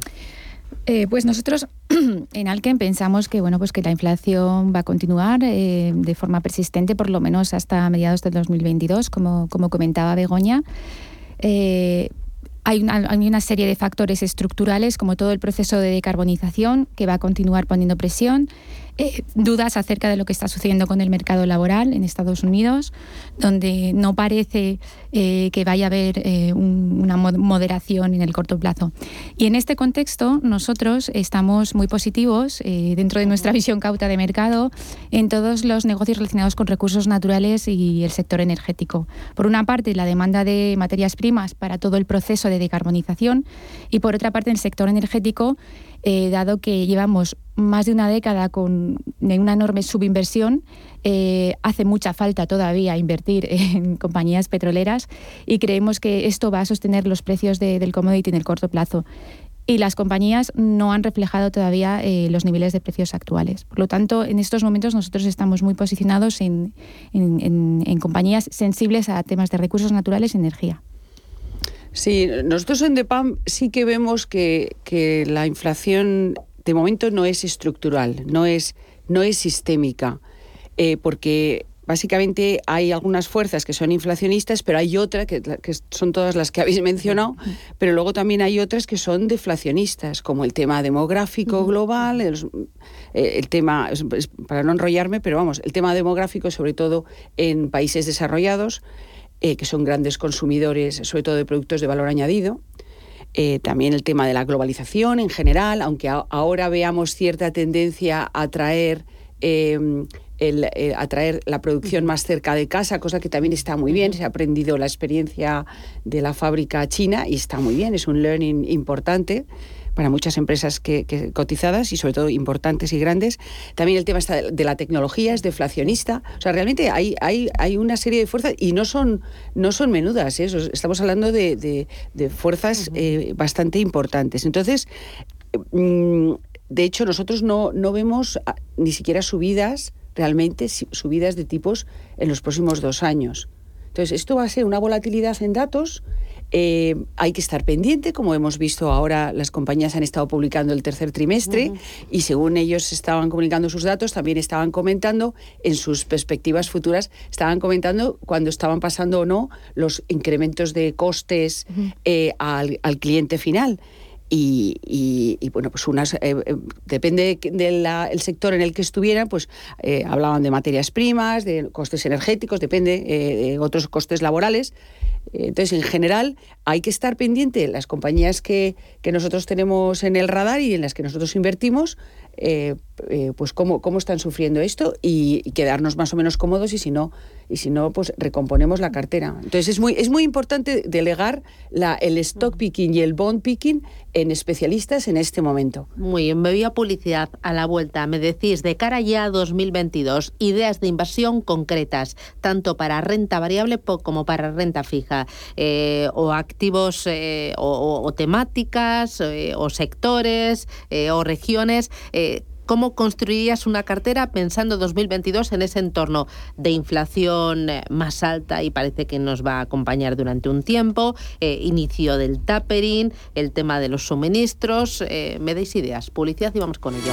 Eh, pues nosotros en Alken pensamos que bueno pues que la inflación va a continuar eh, de forma persistente por lo menos hasta mediados del 2022, como, como comentaba Begoña. Eh, hay una, hay una, serie de factores estructurales, como todo el proceso de decarbonización, que va a continuar poniendo presión. Eh, dudas acerca de lo que está sucediendo con el mercado laboral en Estados Unidos, donde no parece eh, que vaya a haber eh, una moderación en el corto plazo. Y en este contexto, nosotros estamos muy positivos dentro de nuestra visión cauta de mercado en todos los negocios relacionados con recursos naturales y el sector energético. Por una parte, la demanda de materias primas para todo el proceso de decarbonización y por otra parte, el sector energético, eh, dado que llevamos más de una década con una enorme subinversión, eh, hace mucha falta todavía invertir en compañías petroleras y creemos que esto va a sostener los precios del commodity en el corto plazo. Y las compañías no han reflejado todavía eh, los niveles de precios actuales. Por lo tanto, en estos momentos nosotros estamos muy posicionados en compañías sensibles a temas de recursos naturales y energía. Sí, nosotros en DEPAM sí que vemos que, la inflación de momento no es estructural, no es, no es sistémica, eh, porque básicamente hay algunas fuerzas que son inflacionistas, pero hay otras que, son todas las que habéis mencionado, pero luego también hay otras que son deflacionistas, como el tema demográfico global, el, eh, el tema, para no enrollarme, pero vamos, el tema demográfico sobre todo en países desarrollados. Eh, que son grandes consumidores, sobre todo de productos de valor añadido. Eh, también el tema de la globalización en general, aunque ahora veamos cierta tendencia a traer, em, eh, a traer la producción más cerca de casa, cosa que también está muy bien. Se ha aprendido la experiencia de la fábrica china y está muy bien, es un learning importante para muchas empresas que, cotizadas y sobre todo importantes y grandes. También el tema está de, la tecnología es deflacionista. O sea, realmente hay, hay, hay una serie de fuerzas y no son, no son menudas. ¿eh? Estamos hablando de, fuerzas eh, bastante importantes. Entonces, mm, de hecho, nosotros no, no vemos ah, ni siquiera subidas, realmente subidas de tipos en los próximos dos años. Entonces, esto va a ser una volatilidad en datos eh, hay que estar pendiente, como hemos visto ahora, las compañías han estado publicando el tercer trimestre y según ellos estaban comunicando sus datos, también estaban comentando en sus perspectivas futuras, estaban comentando cuando estaban pasando o no los incrementos de costes eh, al, cliente final. Y, bueno, pues unas, depende del sector en el que estuvieran, pues hablaban de materias primas, de costes energéticos, depende, de otros costes laborales. Entonces, en general, hay que estar pendiente las compañías que, que, nosotros tenemos en el radar y en las que nosotros invertimos, eh, eh, pues cómo, cómo están sufriendo esto y, quedarnos más o menos cómodos y si no, y si no, pues recomponemos la cartera. Entonces es muy, es muy importante delegar la, el stock picking y el bond picking en especialistas en este momento. Muy bien, me voy a publicidad a la vuelta. Me decís, de cara ya a 2022, ideas de inversión concretas, tanto para renta variable como para renta fija, eh, o activos o, temáticas, o sectores, o regiones. ¿Cómo construirías una cartera pensando 2022 en ese entorno de inflación eh, más alta y parece que nos va a acompañar durante un tiempo, eh, inicio del tapering, el tema de los suministros? Eh, me deis ideas, publicidad y vamos con ello.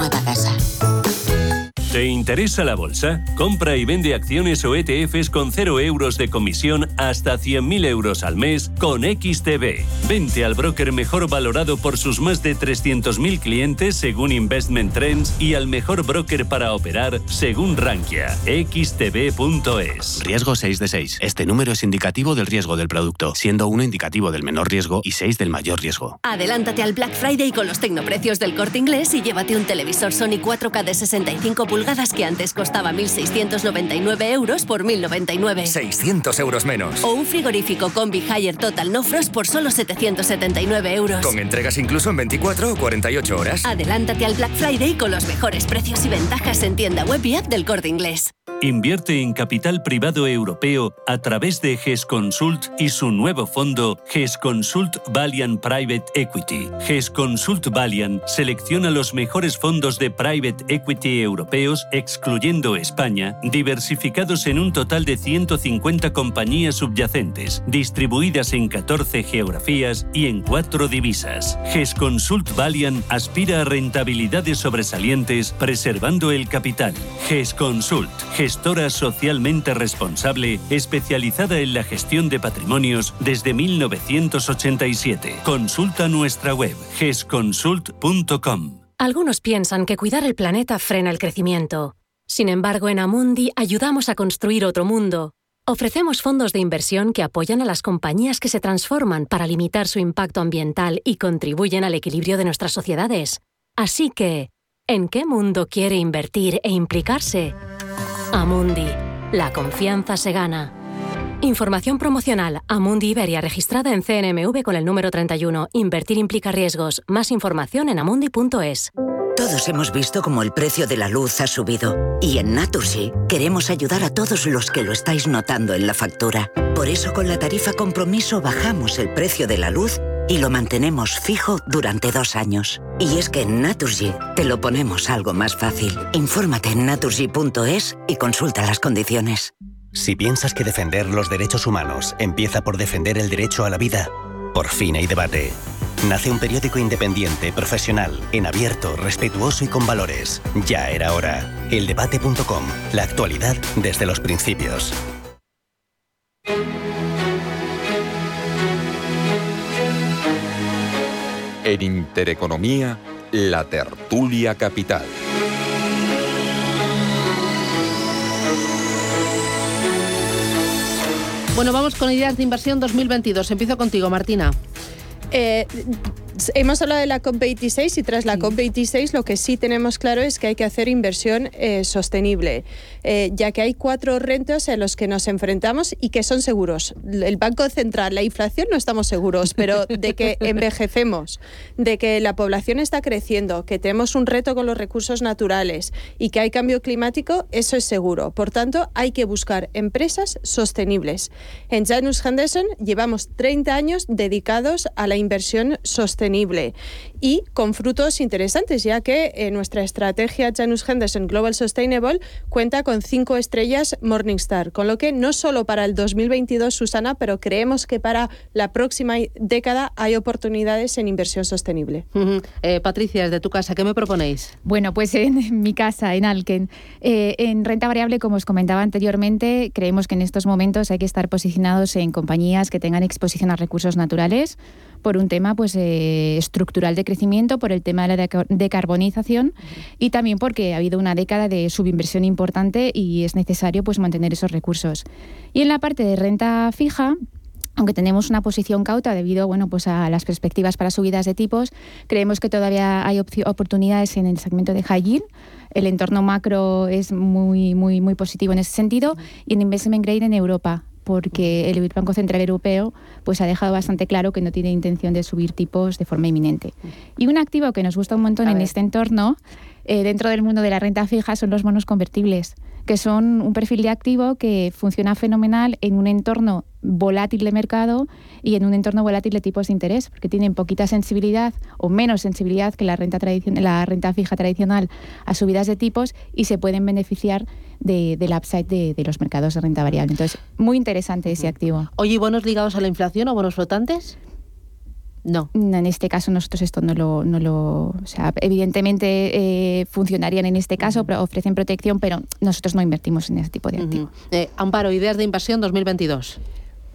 ¿Te interesa la bolsa? Compra y vende acciones o ETFs con 0 euros de comisión hasta 100.000 euros al mes con XTB. Vente al broker mejor valorado por sus más de 300.000 clientes según Investment Trends y al mejor broker para operar según Rankia. XTB.es. Riesgo 6 de 6. Este número es indicativo del riesgo del producto, siendo 1 indicativo del menor riesgo y 6 del mayor riesgo. Adelántate al Black Friday con los tecnoprecios del corte inglés y llévate un televisor Sony 4K de 65 pulgadas que antes costaba 1.699 euros por 1.099. 600 euros menos. O un frigorífico Combi Higher Total No Frost por solo 779 euros. Con entregas incluso en 24 o 48 horas. Adelántate al Black Friday con los mejores precios y ventajas en tienda web y app del Corte Inglés. Invierte en capital privado europeo a través de GES Consult y su nuevo fondo GES Consult Valiant Private Equity. GES Consult Valiant selecciona los mejores fondos de private equity europeos, excluyendo España, diversificados en un total de 150 compañías subyacentes, distribuidas en 14 geografías y en 4 divisas. GES Consult Valiant aspira a rentabilidades sobresalientes preservando el capital. GES Consult, gestora socialmente responsable especializada en la gestión de patrimonios desde 1987. Consulta nuestra web gesconsult.com. Algunos piensan que cuidar el planeta frena el crecimiento. Sin embargo, en Amundi ayudamos a construir otro mundo. Ofrecemos fondos de inversión que apoyan a las compañías que se transforman para limitar su impacto ambiental y contribuyen al equilibrio de nuestras sociedades. Así que, ¿en qué mundo quiere invertir e implicarse? Amundi. La confianza se gana. Información promocional. Amundi Iberia registrada en CNMV con el número 31. Invertir implica riesgos. Más información en amundi.es. Todos hemos visto cómo el precio de la luz ha subido. Y en Naturgy queremos ayudar a todos los que lo estáis notando en la factura. Por eso con la tarifa compromiso bajamos el precio de la luz y lo mantenemos fijo durante dos años. Y es que en Naturgy te lo ponemos algo más fácil. Infórmate en naturgy.es y consulta las condiciones. Si piensas que defender los derechos humanos empieza por defender el derecho a la vida, por fin hay debate. Nace un periódico independiente, profesional, en abierto, respetuoso y con valores. Ya era hora. Eldebate.com. La actualidad desde los principios. En Intereconomía, la tertulia capital. Bueno, vamos con ideas de inversión 2022. Empiezo contigo, Martina. Eh, hemos hablado de la COP26 y tras la COP26 lo que sí tenemos claro es que hay que hacer inversión eh, sostenible, eh, ya que hay cuatro retos en los que nos enfrentamos y que son seguros. El Banco Central, la inflación no estamos seguros, pero de que envejecemos, de que la población está creciendo, que tenemos un reto con los recursos naturales y que hay cambio climático, eso es seguro. Por tanto, hay que buscar empresas sostenibles. En Janus Henderson llevamos 30 años dedicados a la inversión sostenible sostenible y con frutos interesantes, ya que eh, nuestra estrategia Janus Henderson Global Sustainable cuenta con cinco estrellas Morningstar, con lo que no solo para el 2022, Susana, pero creemos que para la próxima década hay oportunidades en inversión sostenible. Eh, Patricia, desde tu casa, ¿qué me proponéis? Bueno, pues en mi casa, en Alken, eh, en renta variable, como os comentaba anteriormente, creemos que en estos momentos hay que estar posicionados en compañías que tengan exposición a recursos naturales por un tema pues, eh, estructural de crecimiento, por el tema de la decarbonización y también porque ha habido una década de subinversión importante y es necesario pues, mantener esos recursos. Y en la parte de renta fija, aunque tenemos una posición cauta debido bueno, pues a las perspectivas para subidas de tipos, creemos que todavía hay oportunidades en el segmento de high yield. El entorno macro es muy, muy, muy positivo en ese sentido y en investment grade en Europa porque el Banco Central Europeo pues, ha dejado bastante claro que no tiene intención de subir tipos de forma inminente. Y un activo que nos gusta un montón en este entorno, eh, dentro del mundo de la renta fija, son los bonos convertibles que son un perfil de activo que funciona fenomenal en un entorno volátil de mercado y en un entorno volátil de tipos de interés, porque tienen poquita sensibilidad o menos sensibilidad que la renta, la renta fija tradicional a subidas de tipos y se pueden beneficiar de, del upside de, de, los mercados de renta variable. Entonces, muy interesante ese activo. Oye, ¿bonos ligados a la inflación o bonos flotantes? No. En este caso nosotros esto no lo... No lo o sea, evidentemente eh, funcionarían en este caso, ofrecen protección, pero nosotros no invertimos en ese tipo de activo. Eh, Amparo, ideas de inversión 2022.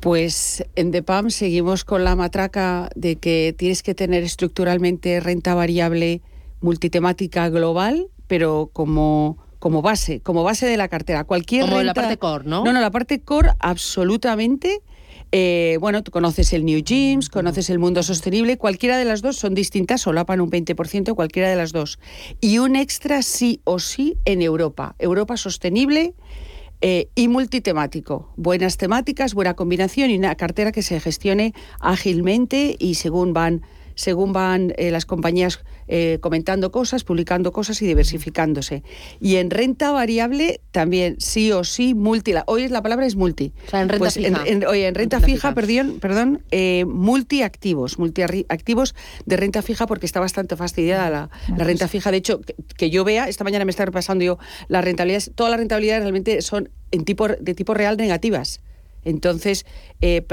Pues en DEPAM seguimos con la matraca de que tienes que tener estructuralmente renta variable multitemática global, pero como como base, como base de la cartera. Cualquier como la parte core, ¿no? No, no, la parte core absolutamente eh, bueno, tú conoces el New Gyms, conoces el mundo sostenible, cualquiera de las dos son distintas, solapan un 20%, cualquiera de las dos. Y un extra sí o sí en Europa. Europa sostenible. Eh, y multitemático. Buenas temáticas, buena combinación y una cartera que se gestione ágilmente y según van según van eh, las compañías eh, comentando cosas, publicando cosas y diversificándose. Y en renta variable también, sí o sí, multi. hoy la palabra es multi. O sea, en renta pues fija. En, oye, en renta fija, perdón, perdón eh, multiactivos, multiactivos de renta fija porque está bastante fastidiada la, la renta fija. De hecho, que, yo vea, esta mañana me está repasando yo las rentabilidades, todas las rentabilidades realmente son en tipo, de tipo real negativas. Entonces, eh,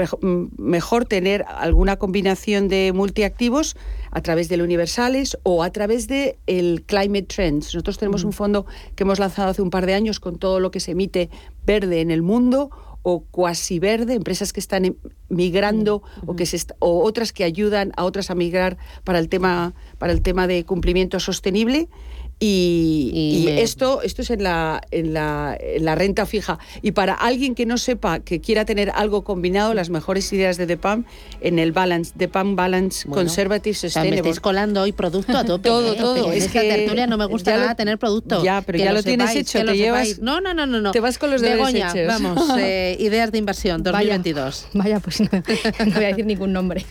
mejor tener alguna combinación de multiactivos a través del Universales o a través del el Climate Trends. Nosotros tenemos un fondo que hemos lanzado hace un par de años con todo lo que se emite verde en el mundo o cuasi verde, empresas que están em, migrando o, que se o otras que ayudan a otras a migrar para el tema, para el tema de cumplimiento sostenible. Y, esto, esto es en la, en, la, la, renta fija. Y para alguien que no sepa, que quiera tener algo combinado, las mejores ideas de DEPAM en el Balance, DEPAM Balance Conservative Sustainable. me estáis colando hoy producto a tope. todo, ¿eh? todo. Es que tertulia no me gusta nada tener producto. Ya, pero ya lo, tienes hecho. Te llevas, no, no, no, no, Te vas con los deberes hechos. vamos, eh, ideas de inversión 2022. Vaya, pues no, voy a decir ningún nombre.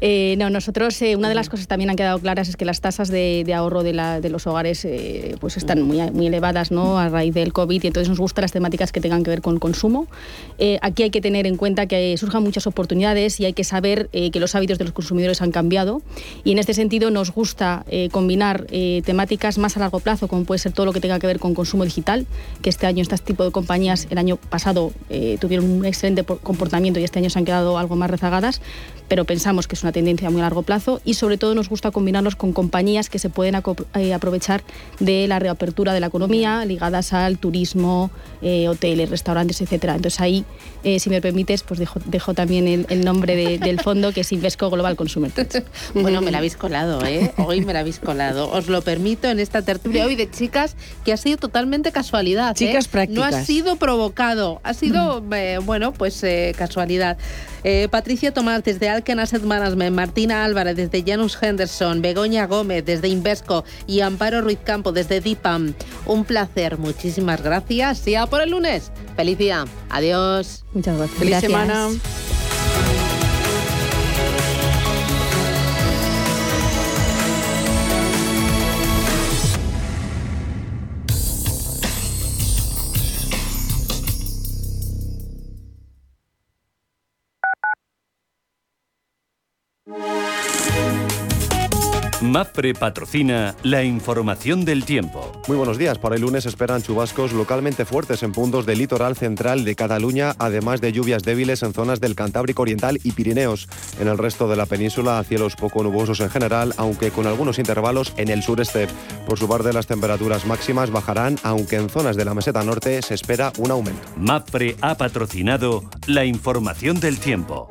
Eh, no, nosotros, una de las cosas también han quedado claras es que las tasas de, de ahorro de, la, de los hogares eh, pues están muy, muy elevadas ¿no? a raíz del COVID y entonces nos gustan las temáticas que tengan que ver con consumo. Eh, aquí hay que tener en cuenta que surjan muchas oportunidades y hay que saber eh, que los hábitos de los consumidores han cambiado y en este sentido nos gusta combinar temáticas más a largo plazo como puede ser todo lo que tenga que ver con consumo digital, que este año este tipo de compañías el año pasado tuvieron un excelente comportamiento y este año se han quedado algo más rezagadas, pero pensamos que es una tendencia a muy largo plazo y sobre todo nos gusta combinarlos con compañías que se pueden aprovechar de la reapertura de la economía ligadas al turismo, eh, hoteles, restaurantes, etcétera. Entonces ahí, eh, si me permites, pues dejo, también el, nombre del fondo que es Invesco Global Consumer bueno, me la habéis colado, ¿eh? Hoy me la habéis colado. Os lo permito en esta tertulia hoy de chicas que ha sido totalmente casualidad. ¿eh? Chicas prácticas. No ha sido provocado, ha sido, mm. bueno, pues casualidad. Patricia Tomás desde Alken Asset Management, Martina Álvarez desde Janus Henderson, Begoña Gómez desde Invesco y Amparo Ruiz Campo desde DIPAM. Un placer, muchísimas gracias. Ya por el lunes. Feliz día. Adiós. Muchas gracias. Feliz semana. MAPRE patrocina la información del tiempo. Muy buenos días. Para el lunes esperan chubascos localmente fuertes en puntos del litoral central de Cataluña, además de lluvias débiles en zonas del Cantábrico Oriental y Pirineos. En el resto de la península, cielos poco nubosos en general, aunque con algunos intervalos en el sureste. Por su parte, las temperaturas máximas bajarán, aunque en zonas de la meseta norte se espera un aumento. MAPRE ha patrocinado la información del tiempo.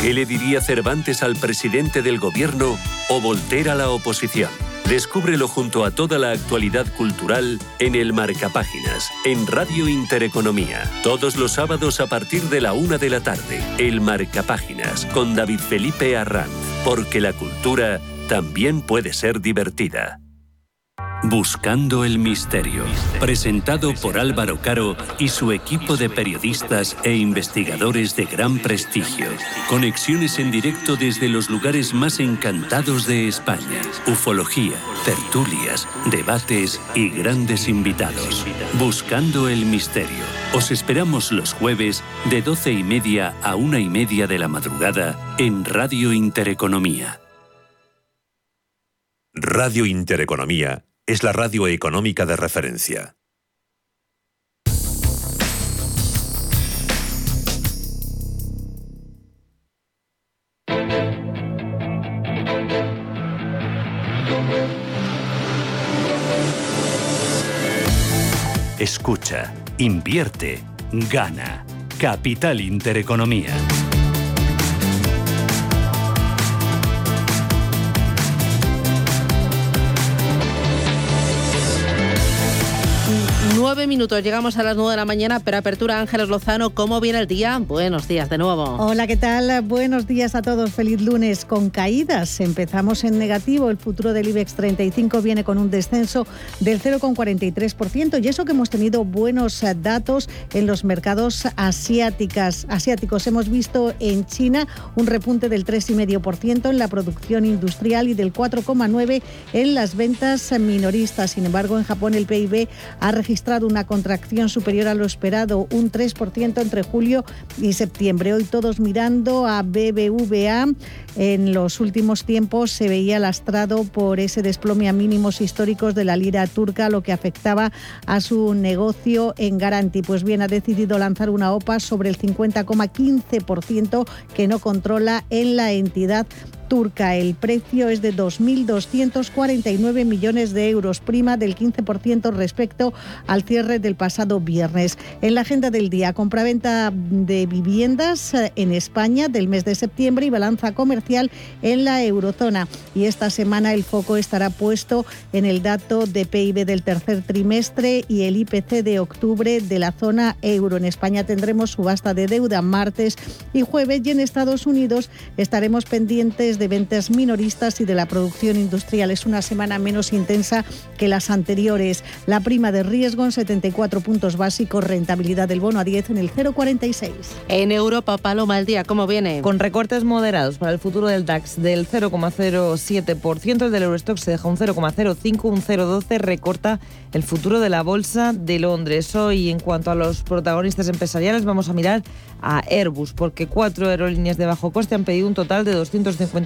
¿Qué le diría Cervantes al presidente del gobierno o Voltaire a la oposición? Descúbrelo junto a toda la actualidad cultural en el Marcapáginas, en Radio Intereconomía. Todos los sábados a partir de la una de la tarde. El Marcapáginas con David Felipe Arranz. Porque la cultura también puede ser divertida. Buscando el misterio, presentado por Álvaro Caro y su equipo de periodistas e investigadores de gran prestigio. Conexiones en directo desde los lugares más encantados de España. Ufología, tertulias, debates y grandes invitados. Buscando el misterio. Os esperamos los jueves de doce y media a una y media de la madrugada en Radio Intereconomía. Radio Intereconomía es la radio económica de referencia. Escucha, invierte, gana. Capital Intereconomía. 9 minutos, llegamos a las 9 de la mañana, pero apertura Ángeles Lozano, ¿cómo viene el día? Buenos días de nuevo. Hola, ¿qué tal? Buenos días a todos, feliz lunes con caídas. Empezamos en negativo, el futuro del IBEX 35 viene con un descenso del 0,43% y eso que hemos tenido buenos datos en los mercados asiáticas, asiáticos. Hemos visto en China un repunte del 3,5% en la producción industrial y del 4,9% en las ventas minoristas. Sin embargo, en Japón el PIB ha registrado una contracción superior a lo esperado, un 3% entre julio y septiembre. Hoy todos mirando a BBVA. En los últimos tiempos se veía lastrado por ese desplome a mínimos históricos de la lira turca, lo que afectaba a su negocio en Garanti. Pues bien, ha decidido lanzar una OPA sobre el 50,15% que no controla en la entidad turca. El precio es de 2.249 millones de euros, prima del 15% respecto al cierre del pasado viernes. En la agenda del día, compraventa de viviendas eh, en España del mes de septiembre y balanza comercial en la eurozona. Y esta semana el foco estará puesto en el dato de PIB del tercer trimestre y el IPC de octubre de la zona euro. En España tendremos subasta de deuda martes y jueves y en Estados Unidos estaremos pendientes de ventas minoristas y de la producción industrial. Es una semana menos intensa que las anteriores. La prima de riesgo en 74 puntos básicos, rentabilidad del bono a 10 en el 0,46. En Europa, Paloma, el día, ¿cómo viene? Con recortes moderados para el futuro del DAX del 0,07%, el del Eurostock se deja un 0,05, un 0,12 recorta el futuro de la Bolsa de Londres. Hoy, en cuanto a los protagonistas empresariales, vamos a mirar a Airbus, porque cuatro aerolíneas de bajo coste han pedido un total de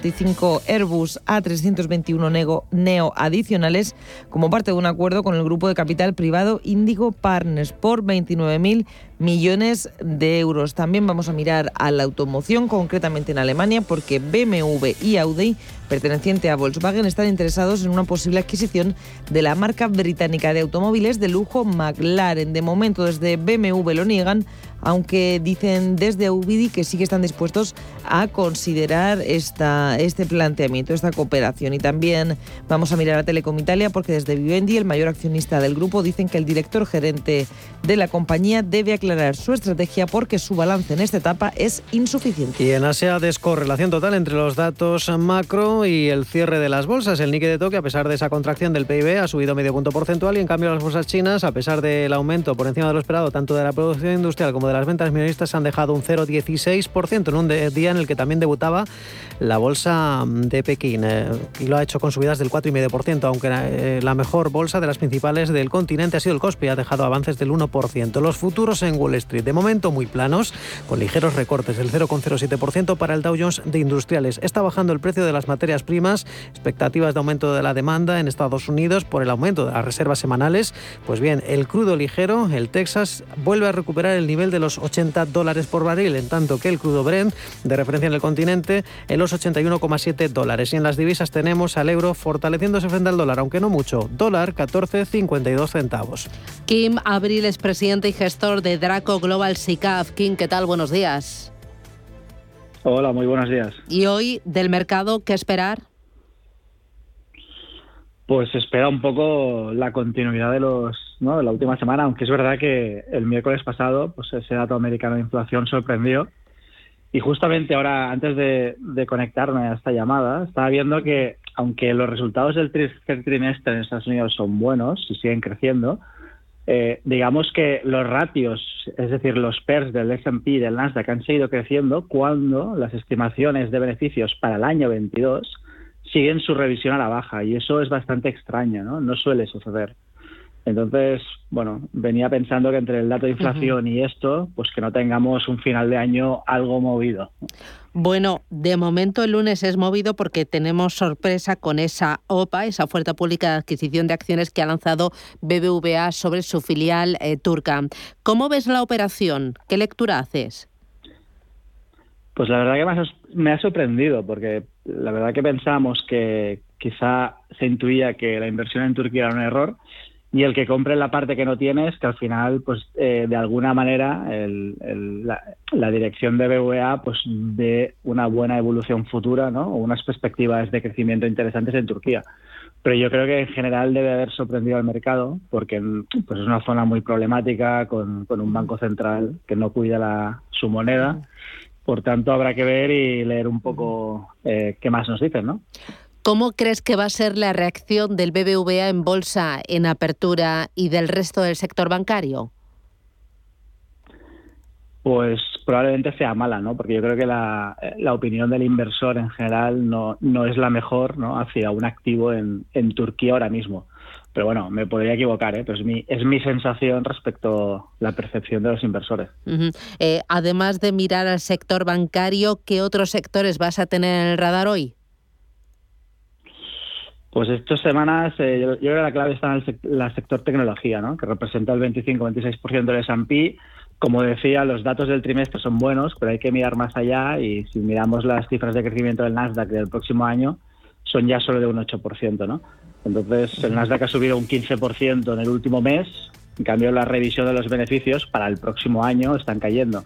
255 Airbus A321 Neo adicionales como parte de un acuerdo con el grupo de capital privado Indigo Partners por 29.000 millones de euros. También vamos a mirar a la automoción, concretamente en Alemania, porque BMW y Audi, perteneciente a Volkswagen, están interesados en una posible adquisición de la marca británica de automóviles de lujo McLaren. De momento, desde BMW lo niegan, aunque dicen desde Audi que sí que están dispuestos a considerar esta, este planteamiento, esta cooperación. Y también vamos a mirar a Telecom Italia porque desde Vivendi, el mayor accionista del grupo, dicen que el director gerente de la compañía debe aclarar su estrategia porque su balance en esta etapa es insuficiente. Y en Asia, descorrelación total entre los datos macro y el cierre de las bolsas. El Nikkei de Tokio, a pesar de esa contracción del PIB, ha subido medio punto porcentual y en cambio las bolsas chinas, a pesar del aumento por encima de lo esperado tanto de la producción industrial como de las ventas minoristas, han dejado un 0,16% en un día en el que también debutaba la bolsa de Pekín eh, y lo ha hecho con subidas del 4,5%, aunque eh, la mejor bolsa de las principales del continente ha sido el Kospi, ha dejado avances del 1%. Los futuros en Wall Street, de momento muy planos, con ligeros recortes del 0,07% para el Dow Jones de Industriales. Está bajando el precio de las materias primas, expectativas de aumento de la demanda en Estados Unidos por el aumento de las reservas semanales. Pues bien, el crudo ligero, el Texas, vuelve a recuperar el nivel de los 80 dólares por barril, en tanto que el crudo Brent, de referencia en el continente, en los 81,7 dólares. Y en las divisas tenemos al euro fortaleciéndose frente al dólar, aunque no mucho. Dólar 14,52 centavos. Kim Abril es presidente y gestor de Draco Global SICAF. Kim, ¿qué tal? Buenos días. Hola, muy buenos días. ¿Y hoy del mercado qué esperar? Pues espera un poco la continuidad de los ¿no? de la última semana, aunque es verdad que el miércoles pasado pues ese dato americano de inflación sorprendió y justamente ahora, antes de, conectarme a esta llamada, estaba viendo que aunque los resultados del tercer trimestre en Estados Unidos son buenos y siguen creciendo, eh, digamos que los ratios, es decir, los PERS del S&P y del Nasdaq han seguido creciendo cuando las estimaciones de beneficios para el año 22 siguen su revisión a la baja y eso es bastante extraño, ¿no? No suele suceder. Entonces, bueno, venía pensando que entre el dato de inflación y esto, pues que no tengamos un final de año algo movido. Bueno, de momento el lunes es movido porque tenemos sorpresa con esa OPA, esa oferta pública de adquisición de acciones que ha lanzado BBVA sobre su filial eh, turca. ¿Cómo ves la operación? ¿Qué lectura haces? Pues la verdad que me ha sorprendido porque la verdad que pensamos que quizá se intuía que la inversión en Turquía era un error y el que compre la parte que no tienes, que al final, pues eh, de alguna manera, la, dirección de BVA pues ve una buena evolución futura, ¿no? O unas perspectivas de crecimiento interesantes en Turquía. Pero yo creo que en general debe haber sorprendido al mercado, porque pues es una zona muy problemática, con, con un banco central que no cuida la, su moneda. Por tanto, habrá que ver y leer un poco eh, qué más nos dicen, ¿no? ¿Cómo crees que va a ser la reacción del BBVA en bolsa en apertura y del resto del sector bancario? Pues probablemente sea mala, ¿no? Porque yo creo que la, opinión del inversor en general no, no es la mejor, ¿no? Hacia un activo en, en Turquía ahora mismo. Pero bueno, me podría equivocar, ¿eh? Pero es mi, es mi sensación respecto a la percepción de los inversores. Eh, además de mirar al sector bancario, ¿qué otros sectores vas a tener en el radar hoy? Pues estas semanas, eh, yo, creo que la clave está en el sector tecnología, ¿no? que representa el 25-26% del S&P. Como decía, los datos del trimestre son buenos, pero hay que mirar más allá y si miramos las cifras de crecimiento del Nasdaq del próximo año, son ya solo de un 8%. ¿no? Entonces, el Nasdaq ha subido un 15% en el último mes, en cambio la revisión de los beneficios para el próximo año están cayendo.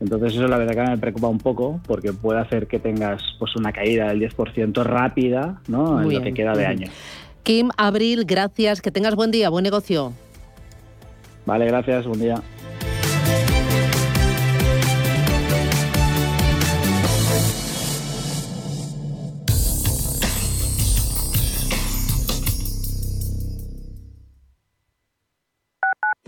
Entonces eso la verdad que me preocupa un poco porque puede hacer que tengas pues una caída del 10% rápida ¿no? en lo que queda de año. Kim, Abril, gracias. Que tengas buen día, buen negocio. Vale, gracias. Buen día.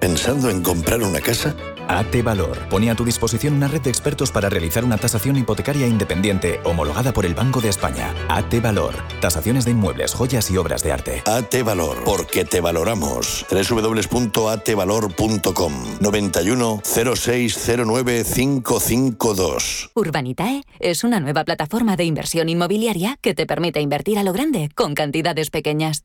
¿Pensando en comprar una casa? AT Valor pone a tu disposición una red de expertos para realizar una tasación hipotecaria independiente homologada por el Banco de España. AT Valor. Tasaciones de inmuebles, joyas y obras de arte. AT Valor. Porque te valoramos. www.atvalor.com 91 0609 552. Urbanitae es una nueva plataforma de inversión inmobiliaria que te permite invertir a lo grande con cantidades pequeñas.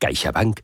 CaixaBank